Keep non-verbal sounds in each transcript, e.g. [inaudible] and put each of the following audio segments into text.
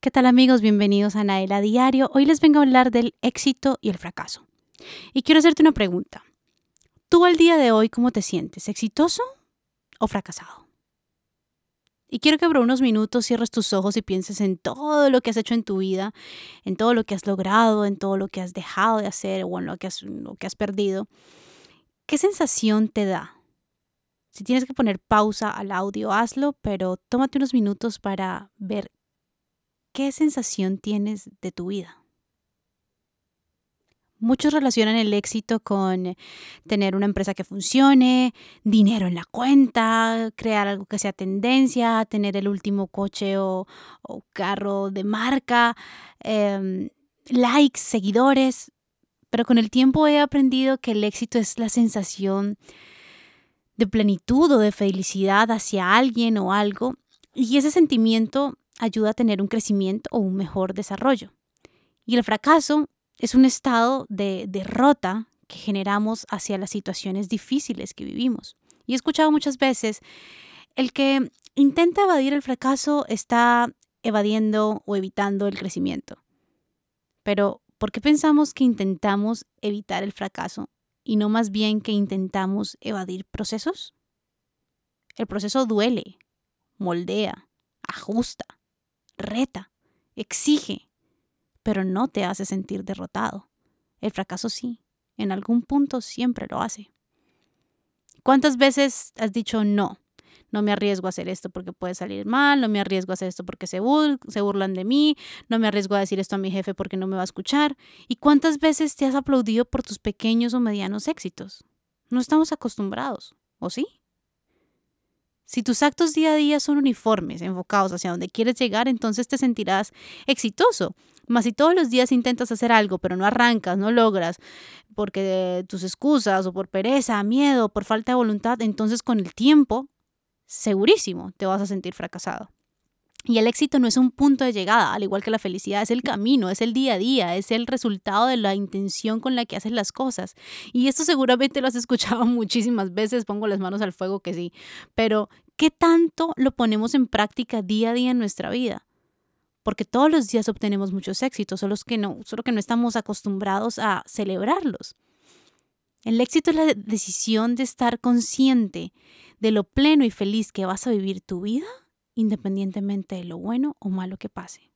¿Qué tal amigos? Bienvenidos a Naela Diario. Hoy les vengo a hablar del éxito y el fracaso. Y quiero hacerte una pregunta. ¿Tú al día de hoy cómo te sientes? ¿Exitoso o fracasado? Y quiero que por unos minutos cierres tus ojos y pienses en todo lo que has hecho en tu vida, en todo lo que has logrado, en todo lo que has dejado de hacer o en lo que has, lo que has perdido. ¿Qué sensación te da? Si tienes que poner pausa al audio, hazlo, pero tómate unos minutos para ver ¿qué sensación tienes de tu vida? Muchos relacionan el éxito con tener una empresa que funcione, dinero en la cuenta, crear algo que sea tendencia, tener el último coche o, carro de marca, em, likes, seguidores. Pero con el tiempo he aprendido que el éxito es la sensación de plenitud o de felicidad hacia alguien o algo. Y ese sentimiento ayuda a tener un crecimiento o un mejor desarrollo. Y el fracaso es un estado de derrota que generamos hacia las situaciones difíciles que vivimos. Y he escuchado muchas veces, el que intenta evadir el fracaso está evadiendo o evitando el crecimiento. Pero, ¿por qué pensamos que intentamos evitar el fracaso y no más bien que intentamos evadir procesos? El proceso duele, moldea, ajusta, reta, exige, pero no te hace sentir derrotado. El fracaso sí, en algún punto siempre lo hace. ¿Cuántas veces has dicho no? No me arriesgo a hacer esto porque puede salir mal, no me arriesgo a hacer esto porque se, se burlan de mí, no me arriesgo a decir esto a mi jefe porque no me va a escuchar. ¿Y cuántas veces te has aplaudido por tus pequeños o medianos éxitos? No estamos acostumbrados, ¿o sí? Si tus actos día a día son uniformes, enfocados hacia donde quieres llegar, entonces te sentirás exitoso. Mas si todos los días intentas hacer algo, pero no arrancas, no logras, porque tus excusas o por pereza, miedo, por falta de voluntad, entonces con el tiempo, segurísimo, te vas a sentir fracasado. Y el éxito no es un punto de llegada, al igual que la felicidad, es el camino, es el día a día, es el resultado de la intención con la que haces las cosas. Y esto seguramente lo has [laughs] escuchado muchísimas veces, pongo las manos al fuego que sí, pero ¿qué tanto lo ponemos en práctica día a día en nuestra vida? Porque todos los días obtenemos muchos éxitos, solo que no, solo que no estamos acostumbrados a celebrarlos. El éxito es la decisión de estar consciente de lo pleno y feliz que vas a vivir tu vida independientemente de lo bueno o malo que pase.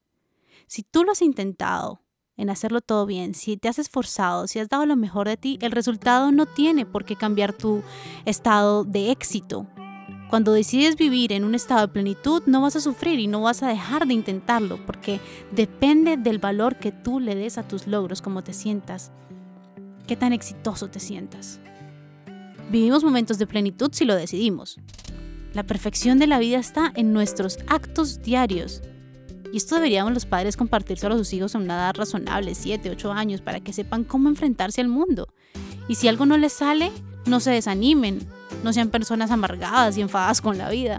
Si tú lo has intentado en hacerlo todo bien, si te has esforzado, si has dado lo mejor de ti, el resultado no tiene por qué cambiar tu estado de éxito. Cuando decides vivir en un estado de plenitud, no vas a sufrir y no vas a dejar de intentarlo, porque depende del valor que tú le des a tus logros, cómo te sientas, qué tan exitoso te sientas. Vivimos momentos de plenitud si lo decidimos, la perfección de la vida está en nuestros actos diarios. Y esto deberíamos los padres compartírselo a sus hijos a una edad razonable, 7, 8 años, para que sepan cómo enfrentarse al mundo. Y si algo no les sale, no se desanimen, no sean personas amargadas y enfadadas con la vida.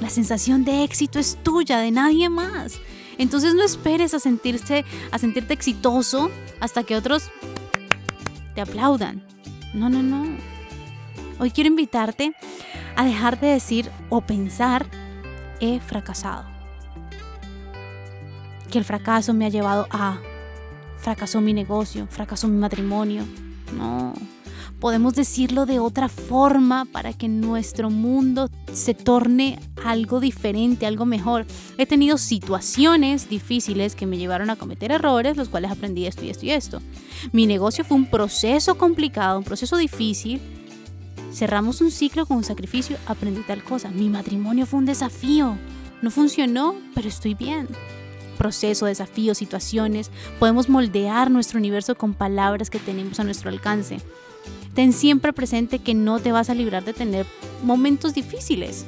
La sensación de éxito es tuya, de nadie más. Entonces no esperes a sentirse, a sentirte exitoso hasta que otros te aplaudan. No, no, no. Hoy quiero invitarte a dejar de decir o pensar he fracasado. Que el fracaso me ha llevado a fracasó mi negocio, fracasó mi matrimonio. No, podemos decirlo de otra forma para que nuestro mundo se torne algo diferente, algo mejor. He tenido situaciones difíciles que me llevaron a cometer errores, los cuales aprendí esto y esto y esto. Mi negocio fue un proceso complicado, un proceso difícil, Cerramos un ciclo con un sacrificio, aprendí tal cosa. Mi matrimonio fue un desafío. No funcionó, pero estoy bien. Proceso, desafío, situaciones. Podemos moldear nuestro universo con palabras que tenemos a nuestro alcance. Ten siempre presente que no te vas a librar de tener momentos difíciles,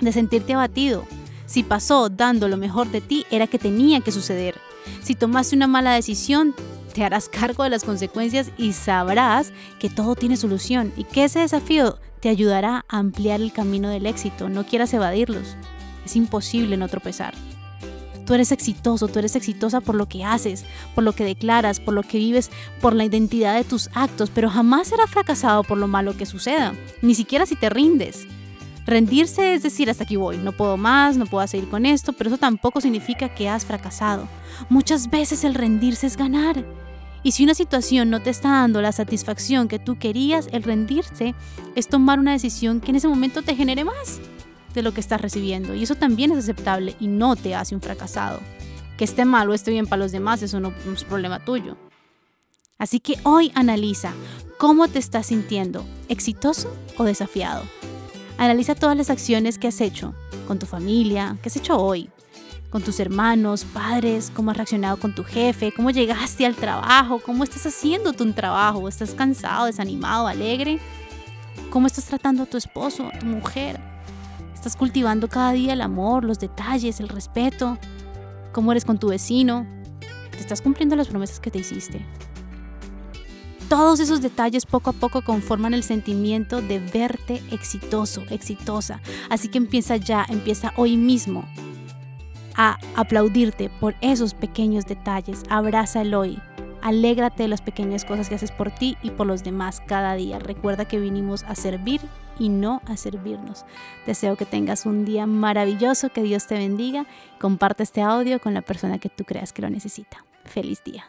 de sentirte abatido. Si pasó dando lo mejor de ti, era que tenía que suceder. Si tomaste una mala decisión, te harás cargo de las consecuencias y sabrás que todo tiene solución y que ese desafío te ayudará a ampliar el camino del éxito. No quieras evadirlos. Es imposible no tropezar. Tú eres exitoso, tú eres exitosa por lo que haces, por lo que declaras, por lo que vives, por la identidad de tus actos, pero jamás serás fracasado por lo malo que suceda, ni siquiera si te rindes. Rendirse es decir, hasta aquí voy, no puedo más, no puedo seguir con esto, pero eso tampoco significa que has fracasado. Muchas veces el rendirse es ganar. Y si una situación no te está dando la satisfacción que tú querías, el rendirse es tomar una decisión que en ese momento te genere más de lo que estás recibiendo. Y eso también es aceptable y no te hace un fracasado. Que esté mal o esté bien para los demás, eso no es problema tuyo. Así que hoy analiza cómo te estás sintiendo, exitoso o desafiado. Analiza todas las acciones que has hecho con tu familia, que has hecho hoy, con tus hermanos, padres, cómo has reaccionado con tu jefe, cómo llegaste al trabajo, cómo estás haciendo tu trabajo, estás cansado, desanimado, alegre, cómo estás tratando a tu esposo, a tu mujer, estás cultivando cada día el amor, los detalles, el respeto, cómo eres con tu vecino, te estás cumpliendo las promesas que te hiciste. Todos esos detalles poco a poco conforman el sentimiento de verte exitoso, exitosa. Así que empieza ya, empieza hoy mismo a aplaudirte por esos pequeños detalles. Abraza el hoy. Alégrate de las pequeñas cosas que haces por ti y por los demás cada día. Recuerda que vinimos a servir y no a servirnos. Deseo que tengas un día maravilloso, que Dios te bendiga. Comparte este audio con la persona que tú creas que lo necesita. Feliz día.